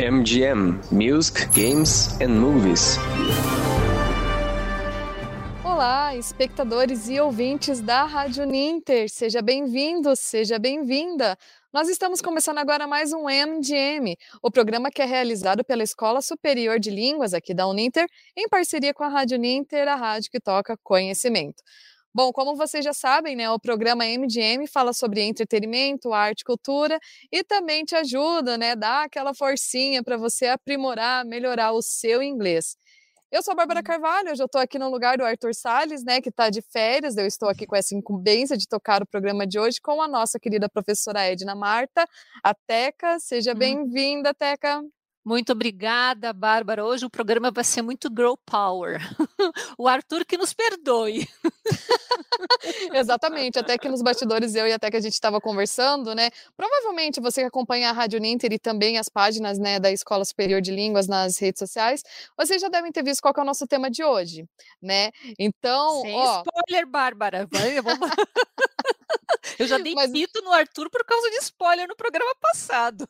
MGM Music, Games and Movies. Olá, espectadores e ouvintes da Rádio Ninter. Seja bem-vindo, seja bem-vinda. Nós estamos começando agora mais um MGM, o programa que é realizado pela Escola Superior de Línguas aqui da Uninter, em parceria com a Rádio Ninter, a rádio que toca conhecimento. Bom, como vocês já sabem, né, o programa MGM fala sobre entretenimento, arte, cultura e também te ajuda, né, dá aquela forcinha para você aprimorar, melhorar o seu inglês. Eu sou a Bárbara Carvalho, hoje eu estou aqui no lugar do Arthur Salles, né, que está de férias. Eu estou aqui com essa incumbência de tocar o programa de hoje com a nossa querida professora Edna Marta, a Teca. Seja bem-vinda, Teca. Muito obrigada, Bárbara. Hoje o programa vai ser muito girl power. o Arthur que nos perdoe. Exatamente, até que nos bastidores eu e até que a gente estava conversando, né? Provavelmente você que acompanha a Rádio Ninter e também as páginas, né, da Escola Superior de Línguas nas redes sociais, vocês já devem ter visto qual é o nosso tema de hoje, né? Então, Sem ó, spoiler, Bárbara. Vai, vou... eu já dei Mas- pito no Arthur por causa de spoiler no programa passado.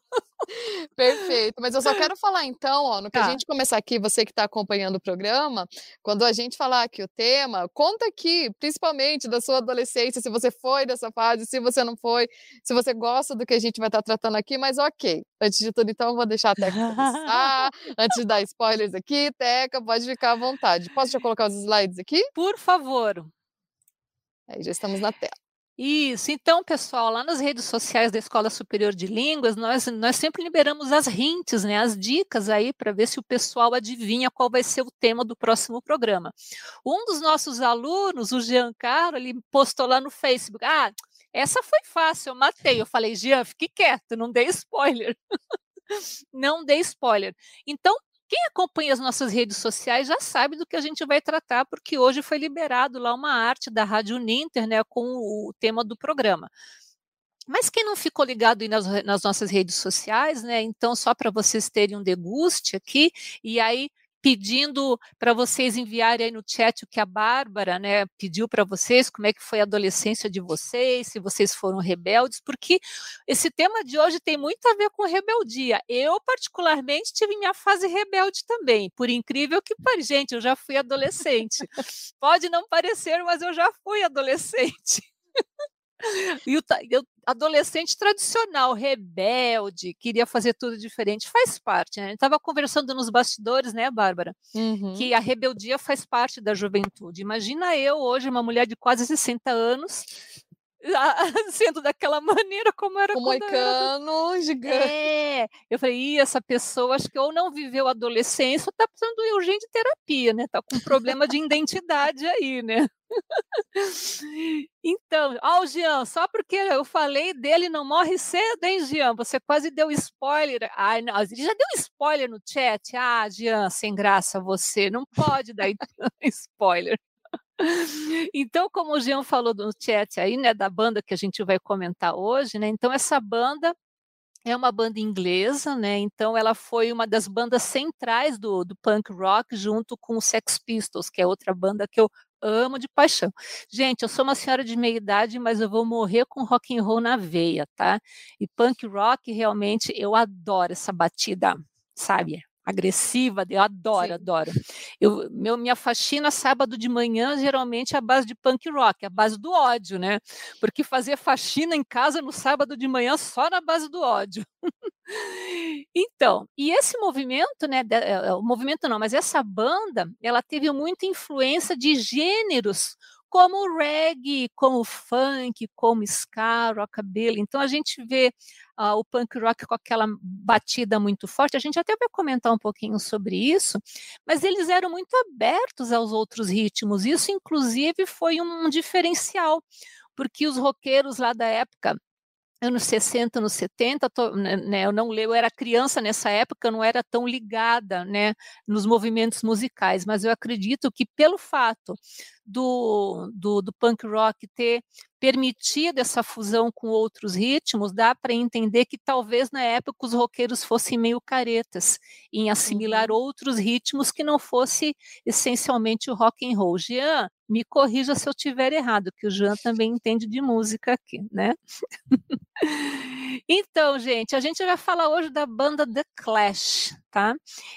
Perfeito, mas eu só quero falar então, ó, no que a Tá. gente começar aqui, você que está acompanhando o programa, quando a gente falar aqui o tema, conta aqui, principalmente da sua adolescência, se você foi dessa fase, se você não foi, se você gosta do que a gente vai estar tratando aqui, mas ok. Antes de tudo, então, eu vou deixar a Teca começar, antes de dar spoilers aqui, Teca, pode ficar à vontade. Posso já colocar os slides aqui? Por favor. Aí já estamos na tela. Isso, então, pessoal, lá nas redes sociais da Escola Superior de Línguas, nós, nós sempre liberamos as hints, né, as dicas aí, para ver se o pessoal adivinha qual vai ser o tema do próximo programa. Um dos nossos alunos, o Giancarlo, ele postou lá no Facebook, ah, essa foi fácil, eu matei. Eu falei, Jean, fique quieto, não dê spoiler. não dê spoiler. Então, quem acompanha as nossas redes sociais já sabe do que a gente vai tratar, porque hoje foi liberado lá uma arte da Rádio Ninter, né, com o tema do programa. Mas quem não ficou ligado nas, nas nossas redes sociais, né? Então, só para vocês terem um deguste aqui, e aí pedindo para vocês enviarem aí no chat o que a Bárbara, né, pediu para vocês, como é que foi a adolescência de vocês, se vocês foram rebeldes, porque esse tema de hoje tem muito a ver com rebeldia. Eu, particularmente, tive minha fase rebelde também, por incrível que pareça. Gente, eu já fui adolescente. Pode não parecer, mas eu já fui adolescente. E o eu- adolescente tradicional, rebelde, queria fazer tudo diferente, faz parte, né? A gente estava conversando nos bastidores, né, Bárbara? Uhum. Que a rebeldia faz parte da juventude. Imagina eu hoje, uma mulher de quase 60 anos, sendo daquela maneira como era O eu era moicano gigante. é, eu falei, essa pessoa acho que ou não viveu a adolescência ou está precisando ir urgente de terapia, né? Está com problema de identidade aí, né? Então, ó, o Jean, só porque eu falei dele não morre cedo, hein, Jean? Você quase deu spoiler. Ai, não, ele já deu spoiler no chat. Ah, Jean, sem graça você, não pode dar spoiler. Então, como o Jean falou no chat aí, né, da banda que a gente vai comentar hoje, né? Então, essa banda é uma banda inglesa, né? Então, ela foi uma das bandas centrais do, do punk rock, junto com os Sex Pistols, que é outra banda que eu amo de paixão. Gente, eu sou uma senhora de meia idade, mas eu vou morrer com rock and roll na veia, tá? E punk rock, realmente, eu adoro essa batida, sabe? Agressiva, eu adoro, Sim. adoro. Eu, meu, minha faxina sábado de manhã, geralmente, é a base de punk rock, a base do ódio, né? Porque fazer faxina em casa no sábado de manhã só na base do ódio. Então, e esse movimento, né, eh, eh, o movimento não, mas essa banda, ela teve muita influência de gêneros como o reggae, como o funk, como ska, rockabilly. Então a gente vê ah, o punk rock com aquela batida muito forte. A gente até vai comentar um pouquinho sobre isso, mas eles eram muito abertos aos outros ritmos. Isso, inclusive, foi um diferencial, porque os roqueiros lá da época anos 60, anos 70, tô, né, né, eu não leio, eu era criança nessa época, eu não era tão ligada, né, nos movimentos musicais, mas eu acredito que pelo fato do, do, do punk rock ter permitido essa fusão com outros ritmos, dá para entender que talvez na época os roqueiros fossem meio caretas em assimilar Uhum. outros ritmos que não fosse essencialmente o rock and roll. Jean, Me corrija se eu tiver errado, que o Jean também entende de música aqui, né? então, gente, a gente vai falar hoje da banda The Clash, tá?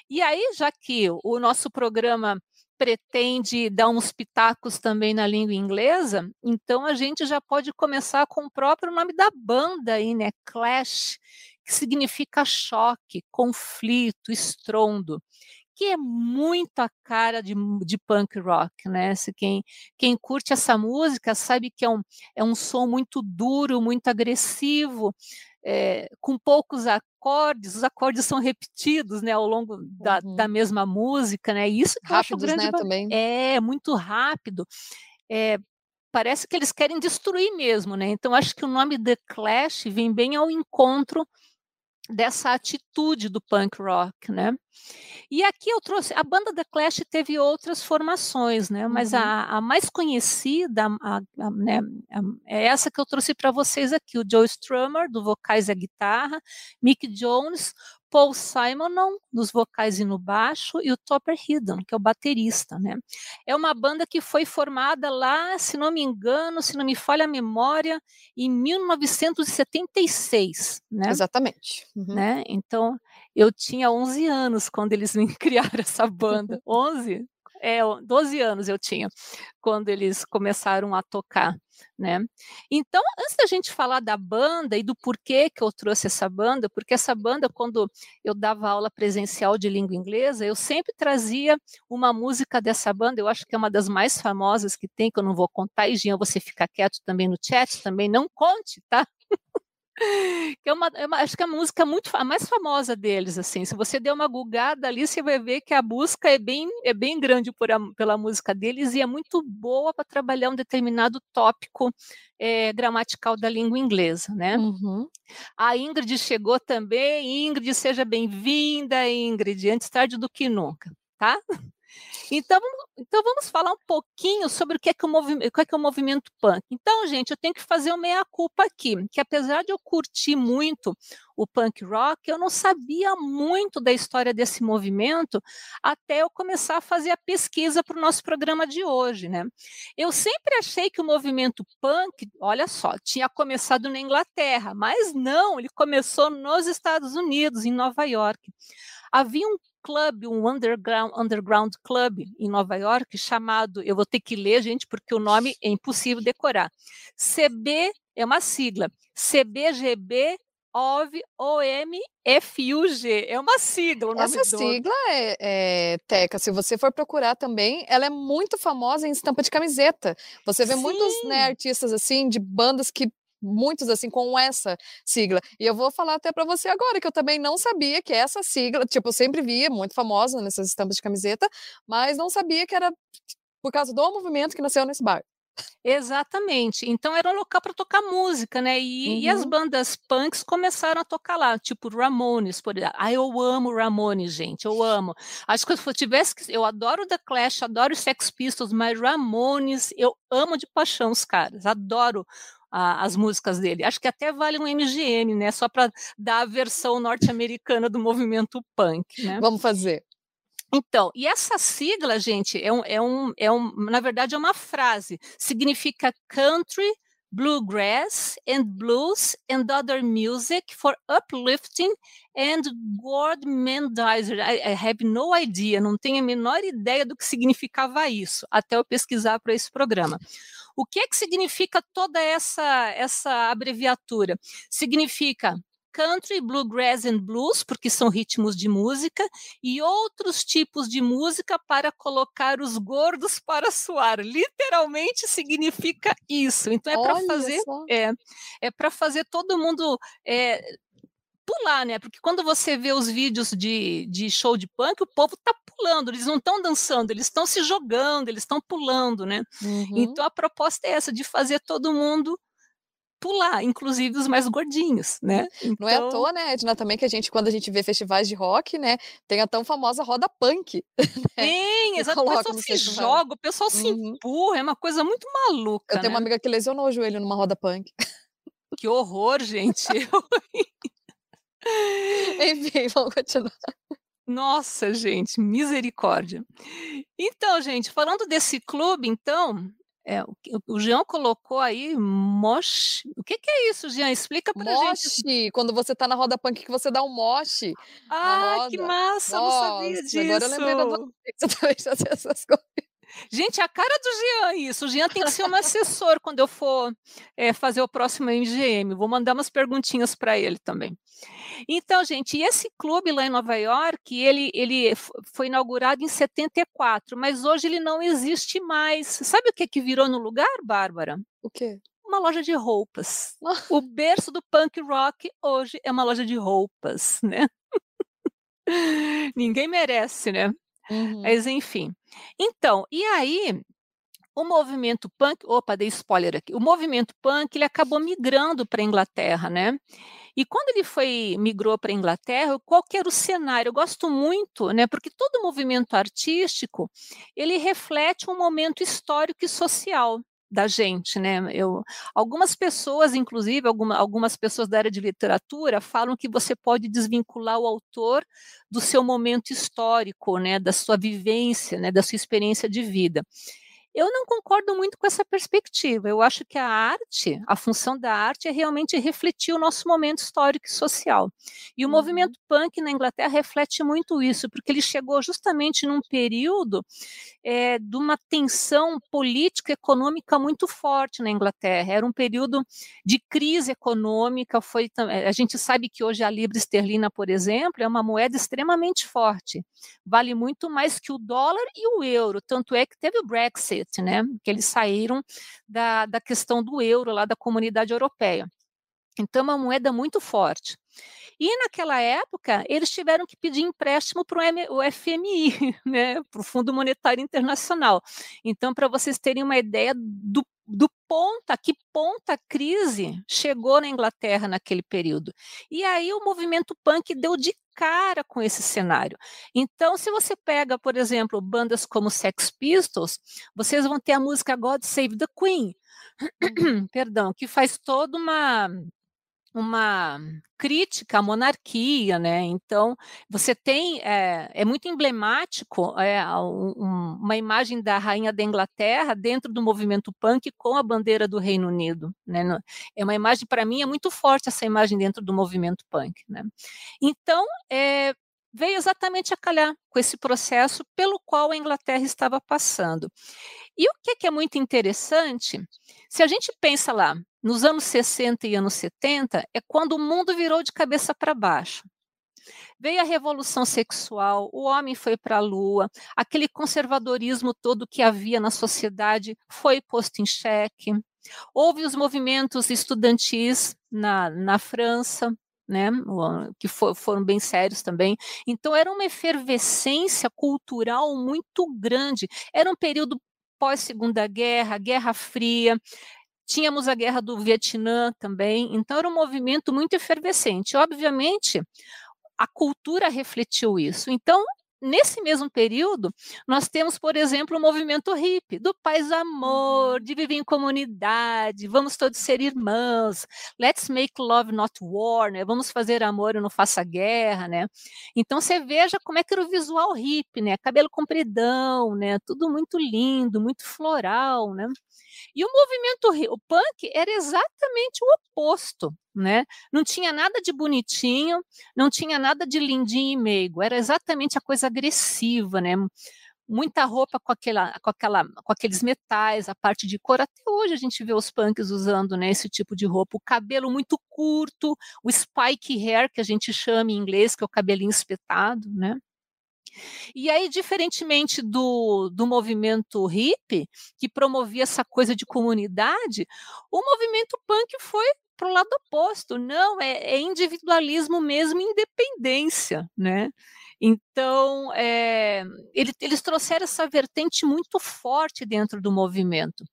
E aí, já que o nosso programa pretende dar uns pitacos também na língua inglesa, então a gente já pode começar com o próprio nome da banda aí, né? Clash, que significa choque, conflito, estrondo que é muito a cara de, de punk rock, né? Se quem, quem curte essa música sabe que é um, é um som muito duro, muito agressivo, é, com poucos acordes, os acordes são repetidos né, ao longo da, uhum. da mesma música, né? Isso que Rápidos, eu acho grande, né, também. É, muito rápido. É, parece que eles querem destruir mesmo, né? Então acho que o nome The Clash vem bem ao encontro dessa atitude do punk rock, né? E aqui eu trouxe, a banda The Clash teve outras formações, né? Mas uhum. a, a, mais conhecida a, a, né, é essa que eu trouxe para vocês aqui, o Joe Strummer, do vocais e a guitarra, Mick Jones, Paul Simon nos vocais e no baixo e o Topper Hidden, que é o baterista, né? É uma banda que foi formada lá, se não me engano, se não me falha a memória, em 1976, né? Exatamente. Uhum. Né? Então, eu tinha 11 anos quando eles me criaram essa banda. 11? É, 12 anos eu tinha quando eles começaram a tocar né? Então, antes da gente falar da banda e do porquê que eu trouxe essa banda, porque essa banda, quando eu dava aula presencial de língua inglesa, eu sempre trazia uma música dessa banda, eu acho que é uma das mais famosas que tem, que eu não vou contar, e Jean, você fica quieto também no chat, também não conte, tá? Que é uma, é uma, acho que é a música muito a mais famosa deles assim. Se você der uma gulgada ali você vai ver que a busca é bem é bem grande por a, pela música deles e é muito boa para trabalhar um determinado tópico é, gramatical da língua inglesa né? Uhum. a Ingrid chegou também. Ingrid seja bem-vinda Ingrid. Antes tarde do que nunca tá então, então vamos falar um pouquinho sobre o que é, que o, movimento, o é, que é o movimento punk. Então, gente, eu tenho que fazer uma meia-culpa aqui, que apesar de eu curtir muito o punk rock, eu não sabia muito da história desse movimento até eu começar a fazer a pesquisa para o nosso programa de hoje, né? Eu sempre achei que o movimento punk, olha só, tinha começado na Inglaterra, mas não, ele começou nos Estados Unidos, em Nova York. Havia um clube, um underground, underground club em Nova York chamado, eu vou ter que ler, gente, porque o nome é impossível decorar. CB é uma sigla. CBGB OV, OMFUG. É uma sigla. Essa sigla é, é, Teca, se você for procurar também, ela é muito famosa em estampa de camiseta. Você vê Sim. muitos né, artistas assim, de bandas que muitos assim com essa sigla. E eu vou falar até para você agora que eu também não sabia que essa sigla, tipo, eu sempre via muito famosa nessas estampas de camiseta, mas não sabia que era por causa do movimento que nasceu nesse bar. Exatamente. Então era um local para tocar música, né? E, uhum. e, as uhum. bandas punks começaram a tocar lá, tipo Ramones, por exemplo. Ah, eu amo Ramones, gente, eu amo. Acho que se eu tivesse que. Eu adoro The Clash, adoro Sex Pistols, mas Ramones, eu amo de paixão os caras, adoro a, as músicas dele. Acho que até vale um MGM, né? Só para dar a versão norte-americana do movimento punk. Né? Vamos fazer. Então, e essa sigla, gente, é um, é um, é um, na verdade é uma frase, significa country, bluegrass and blues and other music for uplifting and gormandizer. I, I have no idea, não tenho a menor ideia do que significava isso, até eu pesquisar para esse programa. O que é que significa toda essa essa abreviatura? Significa country, bluegrass and blues, porque são ritmos de música, e outros tipos de música para colocar os gordos para suar. Literalmente significa isso. Então é para fazer é, é para fazer todo mundo é, pular, né? Porque quando você vê os vídeos de, de show de punk, o povo tá pulando, eles não estão dançando, eles estão se jogando, eles estão pulando, né? Uhum. Então a proposta é essa, de fazer todo mundo pular, inclusive os mais gordinhos, né? Então... Não é à então toa, né, Edna, também que a gente, quando a gente vê festivais de rock, né, tem a tão famosa roda punk. Né? Sim, exato, o pessoal se joga, o pessoal uhum. se empurra, é uma coisa muito maluca, Eu tenho né? uma amiga que lesionou o joelho numa roda punk. Que horror, gente. Enfim, vamos continuar. Nossa, gente, misericórdia. Então, gente, falando desse clube, então, é, o, o Jean colocou aí moche. O que, que é isso, Jean? Explica pra moche, gente. Moche, quando você tá na roda punk que você dá um moche. Ah, que massa, Nossa, não sabia disso. Agora eu lembrei da você, você também fazia essas coisas. Gente, a cara do Jean isso. O Jean tem que ser um assessor quando eu for é, fazer o próximo MGM. Vou mandar umas perguntinhas para ele também. Então, gente, esse clube lá em Nova York, ele, ele foi inaugurado em 74, mas hoje ele não existe mais. Sabe o que, que virou no lugar, Bárbara? O quê? Uma loja de roupas. o berço do punk rock hoje é uma loja de roupas, né? Ninguém merece, né? Uhum. Mas enfim. Então, e aí o movimento punk, opa, dei spoiler aqui. O movimento punk ele acabou migrando para a Inglaterra, né? E quando ele foi migrou para a Inglaterra, qual era o cenário? Eu gosto muito, né? Porque todo movimento artístico ele reflete um momento histórico e social da gente, né? Eu, algumas pessoas, inclusive alguma, algumas pessoas da área de literatura, falam que você pode desvincular o autor do seu momento histórico, né? Da sua vivência, né? Da sua experiência de vida. Eu não concordo muito com essa perspectiva. Eu acho que a arte, a função da arte é realmente refletir o nosso momento histórico e social. E o uhum. movimento punk na Inglaterra reflete muito isso, porque ele chegou justamente num período é, de uma tensão política e econômica muito forte na Inglaterra. Era um período de crise econômica. Foi, a gente sabe que hoje a libra esterlina, por exemplo, é uma moeda extremamente forte. Vale muito mais que o dólar e o euro. Tanto é que teve o Brexit Brexit, né? Que eles saíram da, da questão do euro lá da comunidade europeia. Então, é uma moeda muito forte. E naquela época, eles tiveram que pedir empréstimo para o FMI, né, para o Fundo Monetário Internacional. Então, para vocês terem uma ideia do, do ponta, que ponta a crise chegou na Inglaterra naquele período. E aí o movimento punk deu de cara com esse cenário. Então, se você pega, por exemplo, bandas como Sex Pistols, vocês vão ter a música God Save the Queen, perdão, que faz toda uma uma crítica à monarquia, né? Então você tem é, é muito emblemático é, um, uma imagem da rainha da Inglaterra dentro do movimento punk com a bandeira do Reino Unido, né? É uma imagem para mim é muito forte essa imagem dentro do movimento punk, né? Então é, veio exatamente a calhar com esse processo pelo qual a Inglaterra estava passando. E o que é, que é muito interessante, se a gente pensa lá nos anos 60 e anos 70, é quando o mundo virou de cabeça para baixo. Veio a revolução sexual, o homem foi para a lua, aquele conservadorismo todo que havia na sociedade foi posto em xeque. Houve os movimentos estudantis na, na França, né, que for, foram bem sérios também. Então, era uma efervescência cultural muito grande. Era um período pós-segunda guerra, Guerra Fria, Tínhamos a guerra do Vietnã também, então era um movimento muito efervescente. Obviamente, a cultura refletiu isso. Então, nesse mesmo período, nós temos, por exemplo, o movimento hippie, do paz amor, uhum. de viver em comunidade, vamos todos ser irmãos, let's make love not war, né? Vamos fazer amor e não faça guerra, né? Então você veja como é que era o visual hippie, né? Cabelo compridão, né? Tudo muito lindo, muito floral, né? E o movimento o punk era exatamente o oposto, né? Não tinha nada de bonitinho, não tinha nada de lindinho e meigo, era exatamente a coisa agressiva, né? Muita roupa com, aquela, com, aquela, com aqueles metais, a parte de cor. Até hoje a gente vê os punks usando né, esse tipo de roupa. O cabelo muito curto, o spike hair, que a gente chama em inglês, que é o cabelinho espetado, né? E aí, diferentemente do, do movimento hippie, que promovia essa coisa de comunidade, o movimento punk foi para o lado oposto. Não, é, é individualismo mesmo, independência, né? Então, é, ele, eles trouxeram essa vertente muito forte dentro do movimento.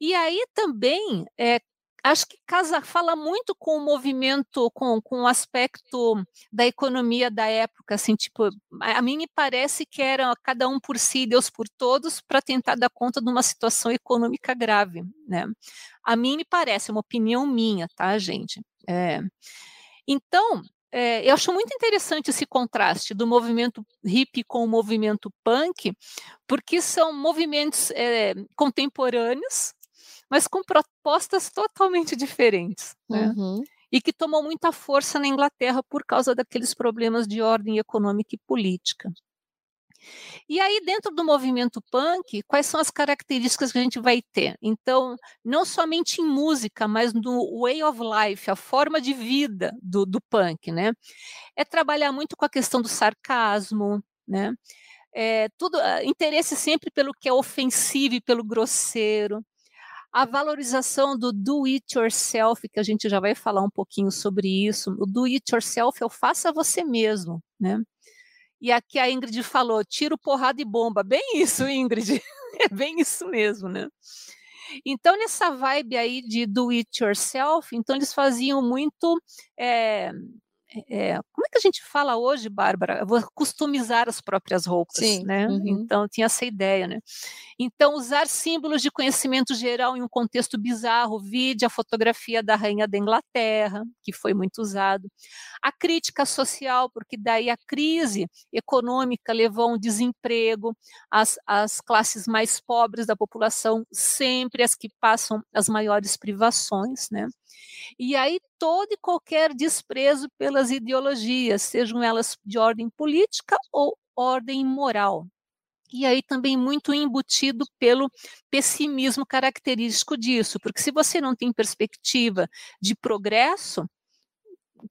E aí também é, acho que casa, fala muito com o movimento, com, com o aspecto da economia da época, assim, tipo, a mim me parece que era cada um por si, Deus por todos, para tentar dar conta de uma situação econômica grave, né? A mim me parece, é uma opinião minha, tá, gente? É. Então, é, eu acho muito interessante esse contraste do movimento hip com o movimento punk, porque são movimentos é, contemporâneos, mas com propostas totalmente diferentes. Né? Uhum. E que tomou muita força na Inglaterra por causa daqueles problemas de ordem econômica e política. E aí, dentro do movimento punk, quais são as características que a gente vai ter? Então, não somente em música, mas no way of life, a forma de vida do, do punk, né? É trabalhar muito com a questão do sarcasmo, né? É, tudo, ah, interesse sempre pelo que é ofensivo e pelo grosseiro. A valorização do do it yourself, que a gente já vai falar um pouquinho sobre isso. O do it yourself é o faça você mesmo, né? E aqui a Ingrid falou: tiro, porrada e bomba. Bem isso, Ingrid. é bem isso mesmo, né? Então, nessa vibe aí de do it yourself, então eles faziam muito é, é, como é que a gente fala hoje, Bárbara? Eu vou customizar as próprias roupas, Sim. né? Uhum. Então tinha essa ideia, né? Então usar símbolos de conhecimento geral em um contexto bizarro, vide a fotografia da rainha da Inglaterra, que foi muito usado. A crítica social, porque daí a crise econômica levou a um desemprego, as, as classes mais pobres da população sempre as que passam as maiores privações, né? E aí todo e qualquer desprezo pelas ideologias, sejam elas de ordem política ou ordem moral. E aí também muito embutido pelo pessimismo característico disso, porque se você não tem perspectiva de progresso,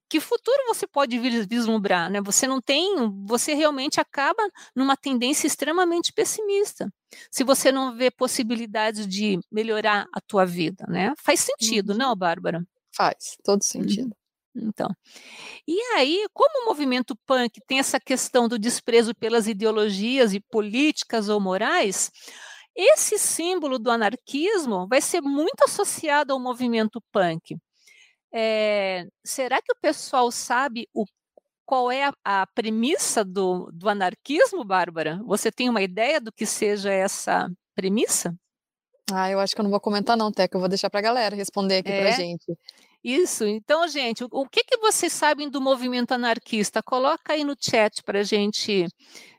que futuro você pode vislumbrar, né? Você não tem, você realmente acaba numa tendência extremamente pessimista. Se você não vê possibilidades de melhorar a tua vida, né? Faz sentido, uhum. não, Bárbara? Faz, todo uhum. Então, e aí, como o movimento punk tem essa questão do desprezo pelas ideologias e políticas ou morais, esse símbolo do anarquismo vai ser muito associado ao movimento punk. É, será que o pessoal sabe o, qual é a, a premissa do, do anarquismo, Bárbara? Você tem uma ideia do que seja essa premissa? Ah, eu acho que eu não vou comentar não, Teca, eu vou deixar para a galera responder aqui é? para gente. Isso, então, gente, o, o que, que vocês sabem do movimento anarquista? Coloca aí no chat para a gente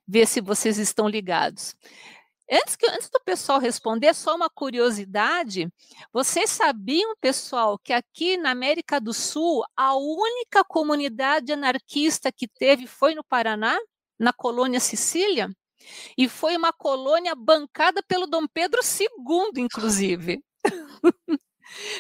ver se vocês estão ligados. Antes, que, antes do pessoal responder, só uma curiosidade: vocês sabiam, pessoal, que aqui na América do Sul, a única comunidade anarquista que teve foi no Paraná, na colônia Sicília? E foi uma colônia bancada pelo Dom Pedro II, inclusive.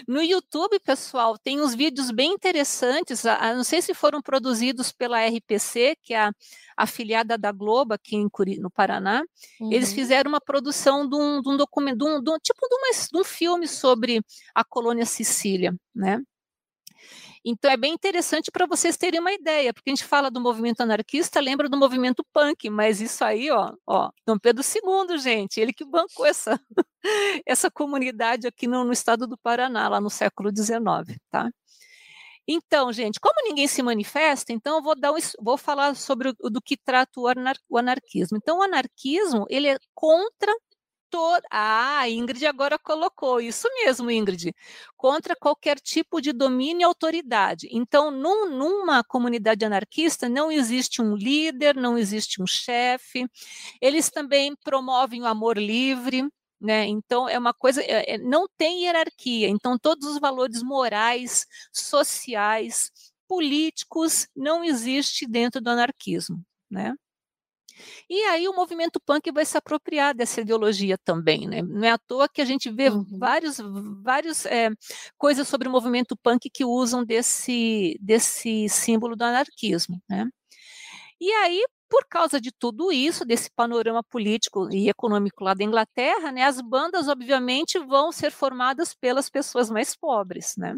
No YouTube, pessoal, tem uns vídeos bem interessantes. não sei se foram produzidos pela RPC, que é a afiliada da Globo aqui em no Paraná. Uhum. Eles fizeram uma produção de um, de um documento, de um, de um, tipo de, uma, de um filme sobre a colônia Sicília, né? Então é bem interessante para vocês terem uma ideia, porque a gente fala do movimento anarquista, lembra do movimento punk, mas isso aí, ó, ó, Dom Pedro II, gente, ele que bancou essa, essa comunidade aqui no, no estado do Paraná, lá no século XIX, tá? Então, gente, como ninguém se manifesta, então eu vou, dar um, vou falar sobre o, do que trata o, anar, o anarquismo. Então, o anarquismo, ele é contra toda. Ah, a Ingrid agora colocou isso mesmo, Ingrid. Contra qualquer tipo de domínio e autoridade. Então, num, numa comunidade anarquista, não existe um líder, não existe um chefe. Eles também promovem o amor livre. Né? Então é uma coisa, é, é não tem hierarquia. Então todos os valores morais, sociais, políticos não existe dentro do anarquismo, né? E aí o movimento punk vai se apropriar dessa ideologia também, né? Não é à toa que a gente vê uhum. vários, vários é, coisas sobre o movimento punk que usam desse, desse símbolo do anarquismo, né? E aí, por causa de tudo isso, desse panorama político e econômico lá da Inglaterra, né, as bandas, obviamente, vão ser formadas pelas pessoas mais pobres, né?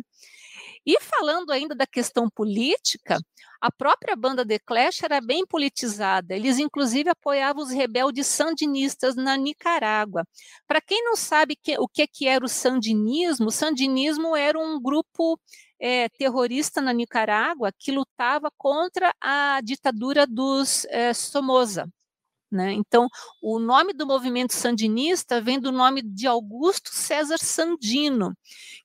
E falando ainda da questão política, a própria banda The Clash era bem politizada. Eles, inclusive, apoiavam os rebeldes sandinistas na Nicarágua. Para quem não sabe que, o que, que era o sandinismo, o sandinismo era um grupo é, terrorista na Nicarágua que lutava contra a ditadura dos é, Somoza. Né? Então, o nome do movimento sandinista vem do nome de Augusto César Sandino,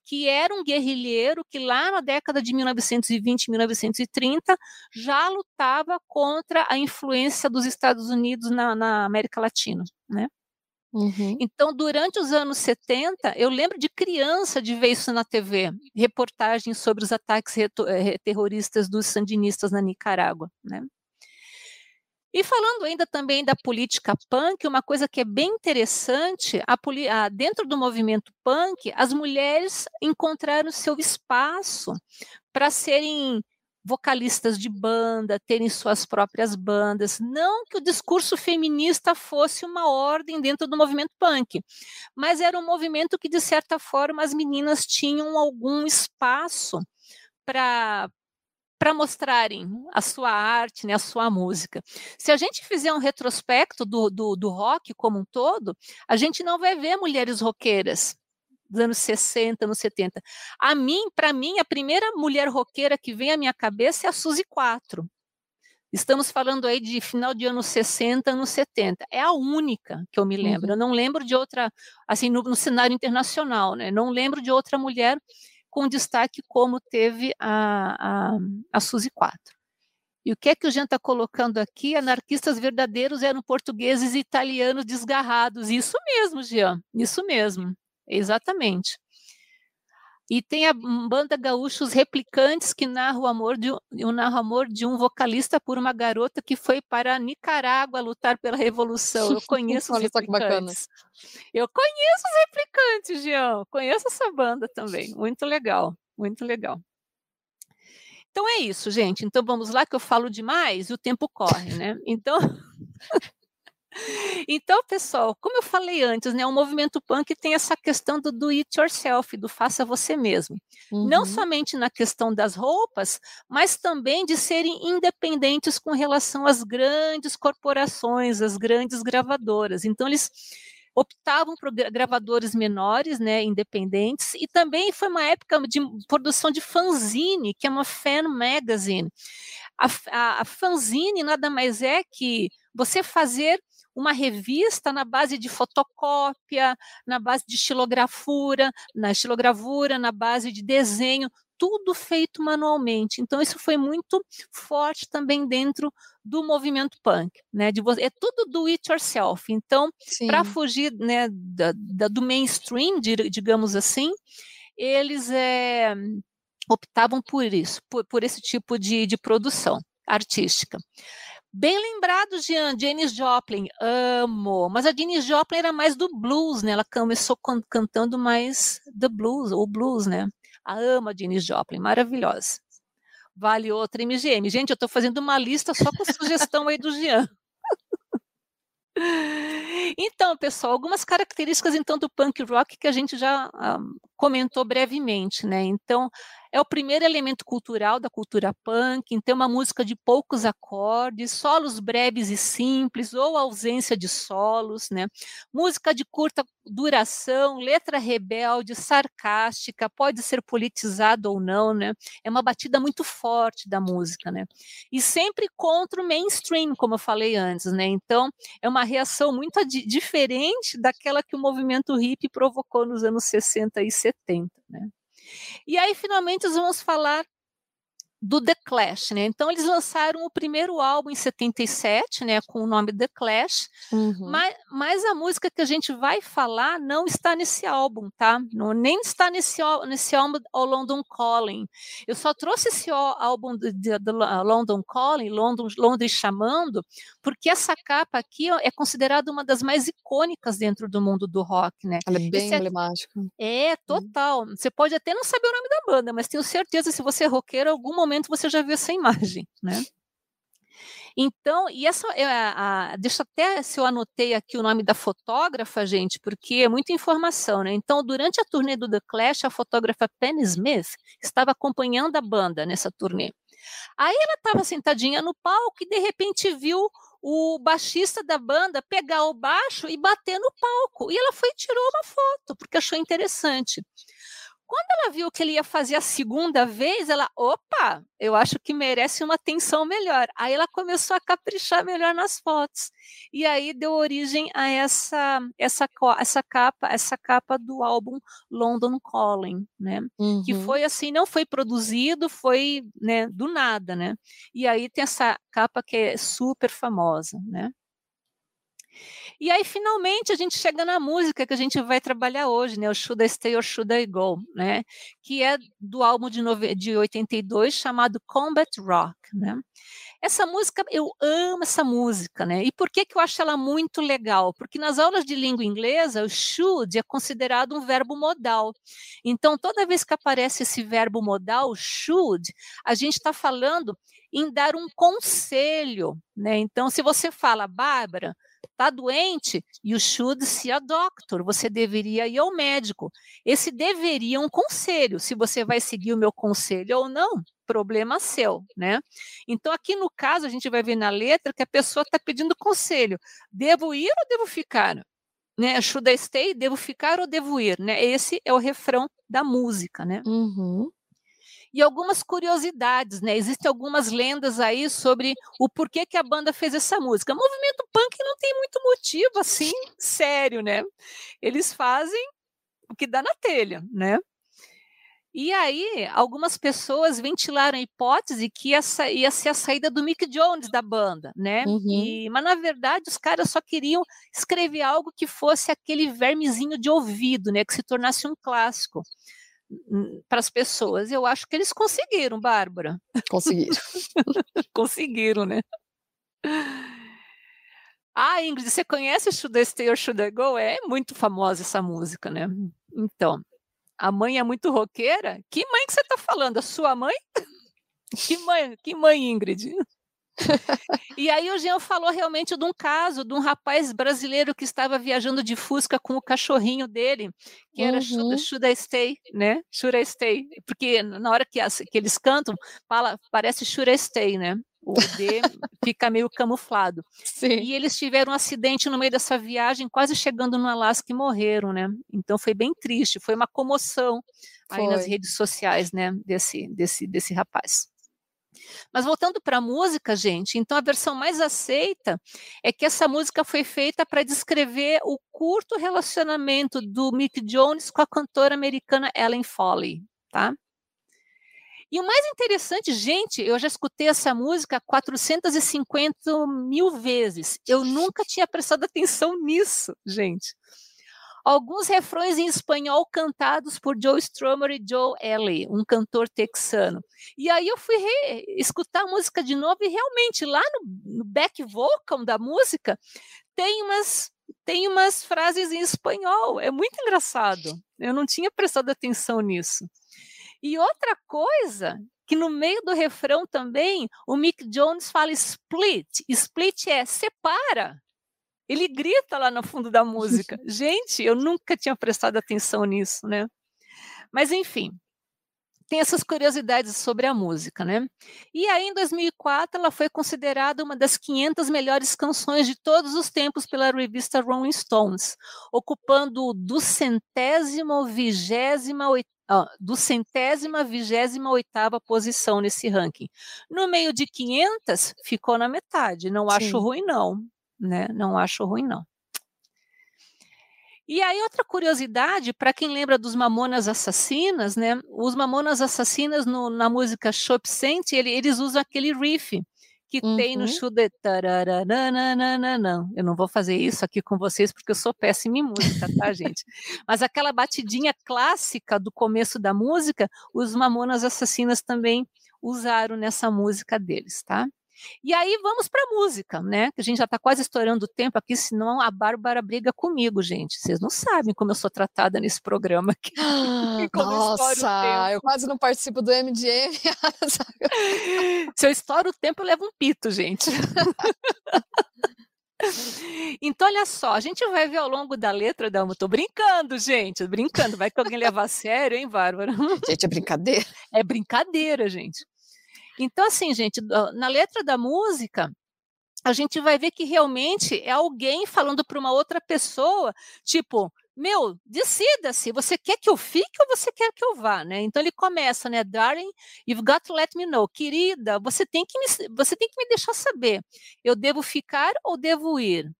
que era um guerrilheiro que lá na década de 1920 e 1930 já lutava contra a influência dos Estados Unidos na, na América Latina. Né? Uhum. Então, durante os anos 70, eu lembro de criança de ver isso na TV, reportagens sobre os ataques eh, terroristas dos sandinistas na Nicarágua. Né? E falando ainda também da política punk, uma coisa que é bem interessante, a, a, dentro do movimento punk, as mulheres encontraram seu espaço para serem vocalistas de banda, terem suas próprias bandas. Não que o discurso feminista fosse uma ordem dentro do movimento punk, mas era um movimento que, de certa forma, as meninas tinham algum espaço para para mostrarem a sua arte, né, a sua música. Se a gente fizer um retrospecto do, do, do rock como um todo, a gente não vai ver mulheres roqueiras dos anos 60, anos 70. A mim, para mim, a primeira mulher roqueira que vem à minha cabeça é a Suzy 4. Estamos falando aí de final de anos 60, anos 70. É a única que eu me lembro. Uhum. Eu não lembro de outra, assim, no, no cenário internacional, né? Não lembro de outra mulher com destaque como teve a, a, a Suzy 4. E o que é que o Jean está colocando aqui? Anarquistas verdadeiros eram portugueses e italianos desgarrados. Isso mesmo, Jean, isso mesmo, exatamente. E tem a banda Gaúchos Replicantes, que narra o amor de um, narra amor de um vocalista por uma garota que foi para Nicarágua lutar pela Revolução. Eu conheço os Replicantes. Eu conheço os Replicantes, Jean. Conheço essa banda também. Muito legal, muito legal. Então é isso, gente. Então vamos lá que eu falo demais e o tempo corre, né? Então Então, pessoal, como eu falei antes, né, o movimento punk tem essa questão do do it yourself, do faça você mesmo. Uhum. Não somente na questão das roupas, mas também de serem independentes com relação às grandes corporações, às grandes gravadoras. Então, eles optavam por gravadores menores, né, independentes, e também foi uma época de produção de fanzine, que é uma fan magazine. A, a, a fanzine nada mais é que você fazer uma revista na base de fotocópia, na base de estilogravura, na estilogravura, na base de desenho, tudo feito manualmente. Então isso foi muito forte também dentro do movimento punk, né? De você, é tudo do it yourself. Então, para fugir, né, da, da, do mainstream, digamos assim, eles é, optavam por isso, por, por esse tipo de, de produção artística. Bem lembrado, Jean, Janis Joplin, amo. Mas a Janis Joplin era mais do blues, né? Ela começou can cantando mais do blues, ou blues, né? A ama Janis Joplin, maravilhosa. Vale outra MGM. Gente, eu estou fazendo uma lista só com sugestão aí do Jean. Então, pessoal, algumas características então do punk rock que a gente já ah, comentou brevemente, né? Então, é o primeiro elemento cultural da cultura punk, então uma música de poucos acordes, solos breves e simples ou ausência de solos, né? Música de curta duração, letra rebelde, sarcástica, pode ser politizado ou não, né? É uma batida muito forte da música, né? E sempre contra o mainstream, como eu falei antes, né? Então, é uma reação muito diferente daquela que o movimento hippie provocou nos anos 60 e 70, né? E aí, finalmente, nós vamos falar do The Clash, né? Então eles lançaram o primeiro álbum em 77, né, com o nome The Clash, uhum. mas, mas a música que a gente vai falar não está nesse álbum, tá? Não, nem está nesse, nesse álbum o London Calling. Eu só trouxe esse álbum do London Calling, London, Londres chamando, porque essa capa aqui ó, é considerada uma das mais icônicas dentro do mundo do rock, né? Ela é bem Esse emblemática. É, é total. Você pode até não saber o nome da banda, mas tenho certeza se você é roqueiro, algum momento momento você já viu essa imagem, né? Então, e essa é a, deixa até se eu anotei aqui o nome da fotógrafa, gente, porque é muita informação, né? Então, durante a turnê do The Clash, a fotógrafa Penny Smith estava acompanhando a banda nessa turnê. Aí ela estava sentadinha no palco e de repente viu o baixista da banda pegar o baixo e bater no palco. E ela foi e tirou uma foto, porque achou interessante. Quando ela viu que ele ia fazer a segunda vez, ela, opa, eu acho que merece uma atenção melhor. Aí ela começou a caprichar melhor nas fotos. E aí deu origem a essa essa essa capa, essa capa do álbum London Calling, né? Uhum. Que foi assim, não foi produzido, foi, né, do nada, né? E aí tem essa capa que é super famosa, né? E aí, finalmente, a gente chega na música que a gente vai trabalhar hoje, né? O Should I Stay or Should I Go, né? Que é do álbum de, nove... de 82 chamado Combat Rock, né? Essa música, eu amo essa música, né? E por que, que eu acho ela muito legal? Porque nas aulas de língua inglesa, o should é considerado um verbo modal. Então, toda vez que aparece esse verbo modal, should, a gente está falando em dar um conselho, né? Então, se você fala, Bárbara, está doente, you should see a doctor. Você deveria ir ao médico. Esse deveria é um conselho. Se você vai seguir o meu conselho ou não, problema seu, né? Então, aqui no caso, a gente vai ver na letra que a pessoa está pedindo conselho. Devo ir ou devo ficar? Né? Should I stay? Devo ficar ou devo ir? Né? Esse é o refrão da música, né? Uhum e algumas curiosidades, né? Existem algumas lendas aí sobre o porquê que a banda fez essa música. O movimento punk não tem muito motivo assim, sério, né? Eles fazem o que dá na telha, né? E aí, algumas pessoas ventilaram a hipótese que essa ia ser a saída do Mick Jones da banda, né? Uhum. E, mas, na verdade, os caras só queriam escrever algo que fosse aquele vermezinho de ouvido, né? Que se tornasse um clássico para as pessoas. Eu acho que eles conseguiram, Bárbara. Conseguiram. conseguiram, né? Ah, Ingrid, você conhece Should I Stay or Should I Go? É muito famosa essa música, né? Então, a mãe é muito roqueira? Que mãe que você está falando? A sua mãe? Que mãe, que mãe, Ingrid? E aí o Jean falou realmente de um caso de um rapaz brasileiro que estava viajando de Fusca com o cachorrinho dele, que era uhum. should, I Stay, né? Should I Stay? Porque na hora que, as, que eles cantam, fala, parece Should I Stay, né? O D fica meio camuflado. Sim. E eles tiveram um acidente no meio dessa viagem, quase chegando no Alasca e morreram, né? Então foi bem triste, foi uma comoção foi. aí nas redes sociais, né? Desse, desse, desse rapaz. Mas voltando para a música, gente, então a versão mais aceita é que essa música foi feita para descrever o curto relacionamento do Mick Jones com a cantora americana Ellen Foley, tá? E o mais interessante, gente, eu já escutei essa música 450 mil vezes. Eu nunca tinha prestado atenção nisso, gente alguns refrões em espanhol cantados por Joe Strummer e Joe Ellie, um cantor texano. E aí eu fui escutar a música de novo e realmente lá no, no back vocal da música tem umas tem umas frases em espanhol. É muito engraçado. Eu não tinha prestado atenção nisso. E outra coisa que no meio do refrão também o Mick Jones fala split. Split é separa. Ele grita lá no fundo da música. Gente, eu nunca tinha prestado atenção nisso, né? Mas enfim, tem essas curiosidades sobre a música, né? E aí, em 2004, ela foi considerada uma das 500 melhores canções de todos os tempos pela revista Rolling Stones, ocupando do centésimo vigésima do centésima vigésima oitava posição nesse ranking. No meio de 500, ficou na metade. Não Sim. acho ruim, não né? Não acho ruim, não. E aí, outra curiosidade, para quem lembra dos Mamonas Assassinas, né? Os Mamonas Assassinas no, na música Shop Sent, ele, eles usam aquele riff que uhum. tem no Should Eu não vou fazer isso aqui com vocês porque eu sou péssima em música, tá, gente? Mas aquela batidinha clássica do começo da música, os Mamonas Assassinas também usaram nessa música deles, tá? E aí vamos para a música, né? Que a gente já está quase estourando o tempo aqui, senão a Bárbara briga comigo, gente. Vocês não sabem como eu sou tratada nesse programa aqui. Nossa, eu quase não participo do MDM. Se eu estouro o tempo, eu levo um pito, gente. Então, olha só, a gente vai ver ao longo da letra da Tô brincando, gente, brincando. Vai que alguém leva a sério, hein, Bárbara? Gente, é brincadeira. É brincadeira, gente. Então, assim, gente, na letra da música, a gente vai ver que realmente é alguém falando para uma outra pessoa, tipo, meu, decida-se, você quer que eu fique ou você quer que eu vá, né? Então ele começa, né, darling, you've got to let me know, querida, você tem que me, você tem que me deixar saber, eu devo ficar ou devo ir?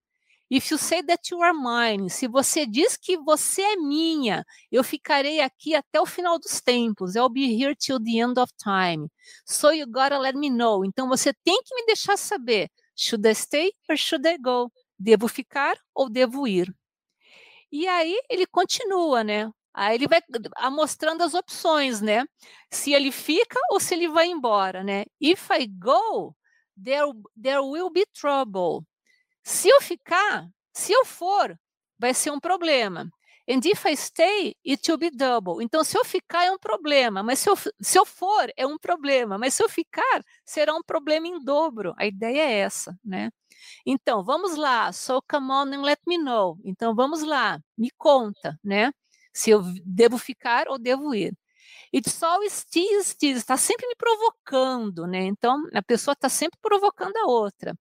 If you say that you are mine, se você diz que você é minha, eu ficarei aqui até o final dos tempos. I'll be here till the end of time. So you gotta let me know. Então você tem que me deixar saber. Should I stay or should I go? Devo ficar ou devo ir? E aí ele continua, né? Aí ele vai mostrando as opções, né? Se ele fica ou se ele vai embora, né? If I go, there, there will be trouble. Se eu ficar, se eu for, vai ser um problema. And if I stay, it will be double. Então, se eu ficar, é um problema. Mas se eu, se eu for, é um problema. Mas se eu ficar, será um problema em dobro. A ideia é essa, né? Então, vamos lá. So come on and let me know. Então, vamos lá. Me conta, né? Se eu devo ficar ou devo ir. Always tease, tease, está sempre me provocando, né? Então, a pessoa está sempre provocando a outra.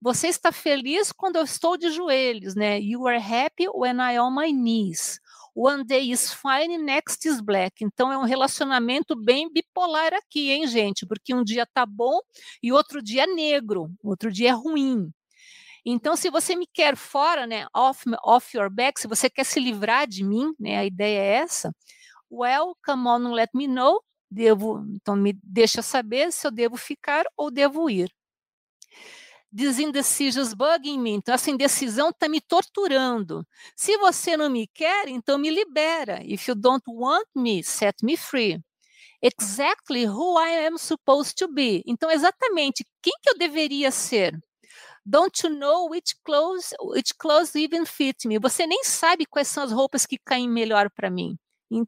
Você está feliz quando eu estou de joelhos, né? You are happy when I on my knees. One day is fine, next is black. Então é um relacionamento bem bipolar aqui, hein, gente? Porque um dia tá bom e outro dia é negro, outro dia é ruim. Então, se você me quer fora, né, off, off your back, se você quer se livrar de mim, né, a ideia é essa, well, come on, let me know. Devo, então me deixa saber se eu devo ficar ou devo ir. This indecision's bugging me. Então, essa indecisão está me torturando. Se você não me quer, então me libera. If you don't want me, set me free. Exactly who I am supposed to be. Então, exatamente quem que eu deveria ser? Don't you know which clothes, which clothes even fit me? Você nem sabe quais são as roupas que caem melhor para mim.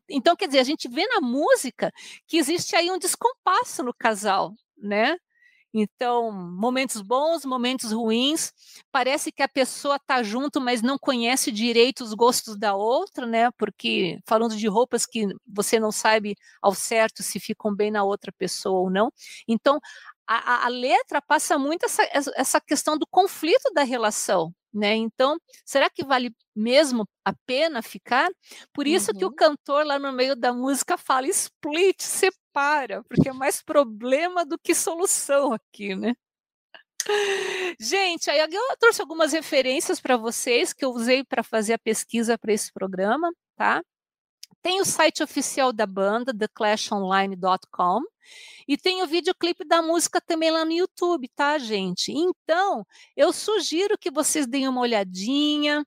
Então, quer dizer, a gente vê na música que existe aí um descompasso no casal, né? Então, momentos bons, momentos ruins, parece que a pessoa está junto, mas não conhece direito os gostos da outra, né? Porque falando de roupas que você não sabe ao certo se ficam bem na outra pessoa ou não. Então, a, a letra passa muito essa, essa questão do conflito da relação, né? Então, será que vale mesmo a pena ficar? Por isso uhum. que o uhum. cantor lá no meio da música fala split, separa, porque é mais problema do que solução aqui, né? Gente, aí eu trouxe algumas referências para vocês que eu usei para fazer a pesquisa para esse programa, tá? Tem o site oficial da banda, theclashonline.com, e tem o videoclipe da música também lá no YouTube, tá, gente? Então, eu sugiro que vocês deem uma olhadinha.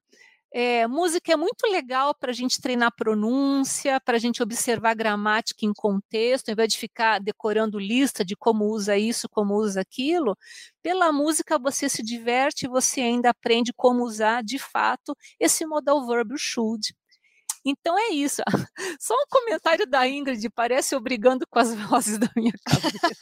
É, música é muito legal para a gente treinar pronúncia, para a gente observar gramática em contexto, ao invés de ficar decorando lista de como usa isso, como usa aquilo. Pela música você se diverte e você ainda aprende como usar de fato esse modal verbo should. Então é isso. Só um comentário da Ingrid, parece obrigando com as vozes da minha cabeça.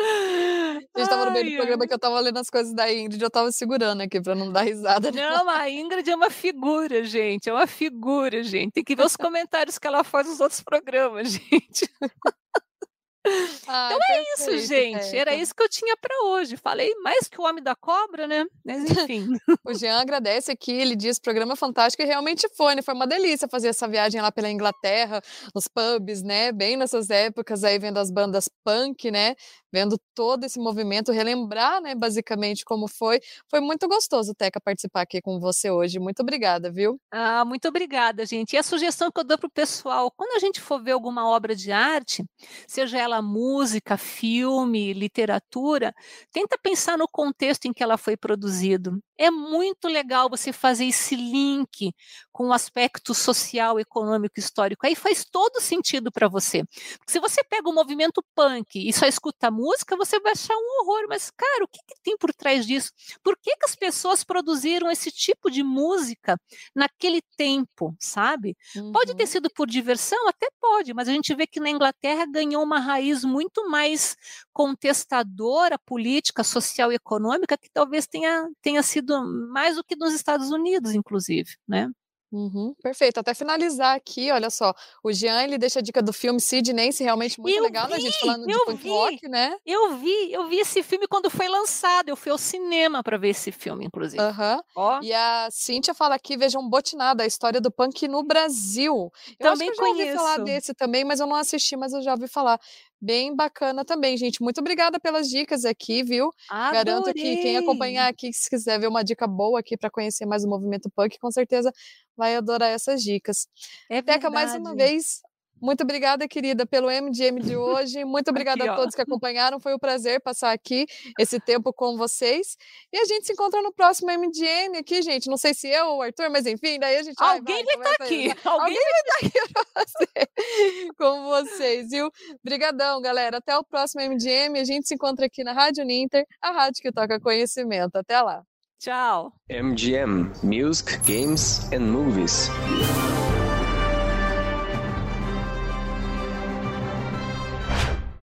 A gente estava no meio do programa que eu estava lendo as coisas da Ingrid, eu estava segurando aqui para não dar risada. Não, a Ingrid é uma figura, gente. É uma figura, gente. Tem que ver os comentários que ela faz nos outros programas, gente. Ah, então é perfeito, isso, gente. Era isso que eu tinha para hoje. Falei mais que o Homem da Cobra, né? Mas enfim. o Jean agradece aqui, ele diz programa fantástico e realmente foi, né? Foi uma delícia fazer essa viagem lá pela Inglaterra, nos pubs, né? Bem nessas épocas aí, vendo as bandas punk, né? Vendo todo esse movimento, relembrar, né, basicamente como foi. Foi muito gostoso, Teca, participar aqui com você hoje. Muito obrigada, viu? Ah, muito obrigada, gente. E a sugestão que eu dou para o pessoal, quando a gente for ver alguma obra de arte, seja ela música, filme, literatura, tenta pensar no contexto em que ela foi produzido. É muito legal você fazer esse link com o aspecto social, econômico, histórico. Aí faz todo sentido para você. Porque se você pega o movimento punk e só escuta música, você vai achar um horror. Mas, cara, o que, que tem por trás disso? Por que, que as pessoas produziram esse tipo de música naquele tempo, sabe? Uhum. Pode ter uhum. sido por diversão? Até pode, mas a gente vê que na Inglaterra ganhou uma raiz muito mais contestadora política, social e econômica, que talvez tenha, tenha sido mais do que nos Estados Unidos, inclusive, né? Uhum, perfeito. Até finalizar aqui, olha só, o Jean ele deixa a dica do filme Sidney, realmente muito eu legal, vi, né, a gente falando de punk vi, rock, né? Eu vi, eu vi esse filme quando foi lançado, eu fui ao cinema para ver esse filme, inclusive. Aham. Ó. E a Cíntia fala aqui, vejam Botinada, a história do punk no Brasil. Eu também acho que eu já ouvi falar conheço. desse também, mas eu não assisti, mas eu já ouvi falar. Bem bacana também, gente. Muito obrigada pelas dicas aqui, viu? Garanto que quem acompanhar Adorei. aqui, se quiser ver uma dica boa aqui para conhecer mais o movimento punk, com certeza vai adorar essas dicas. É Teca, mais uma vez, muito obrigada, querida, pelo MGM de hoje. Muito obrigada Aqui, a todos que acompanharam. Foi um prazer passar aqui esse tempo com vocês. E a gente se encontra no próximo MGM aqui, gente. Não sei se eu ou o Arthur, mas enfim, daí a gente vai, Alguém vai, vai estar aí. aqui. Alguém Alguém vai estar aqui pra você, com vocês, viu? Brigadão, galera. Até o próximo MGM. A gente se encontra aqui na Rádio Ninter, a rádio que toca conhecimento. Até lá. Tchau. MGM Music, Games and Movies.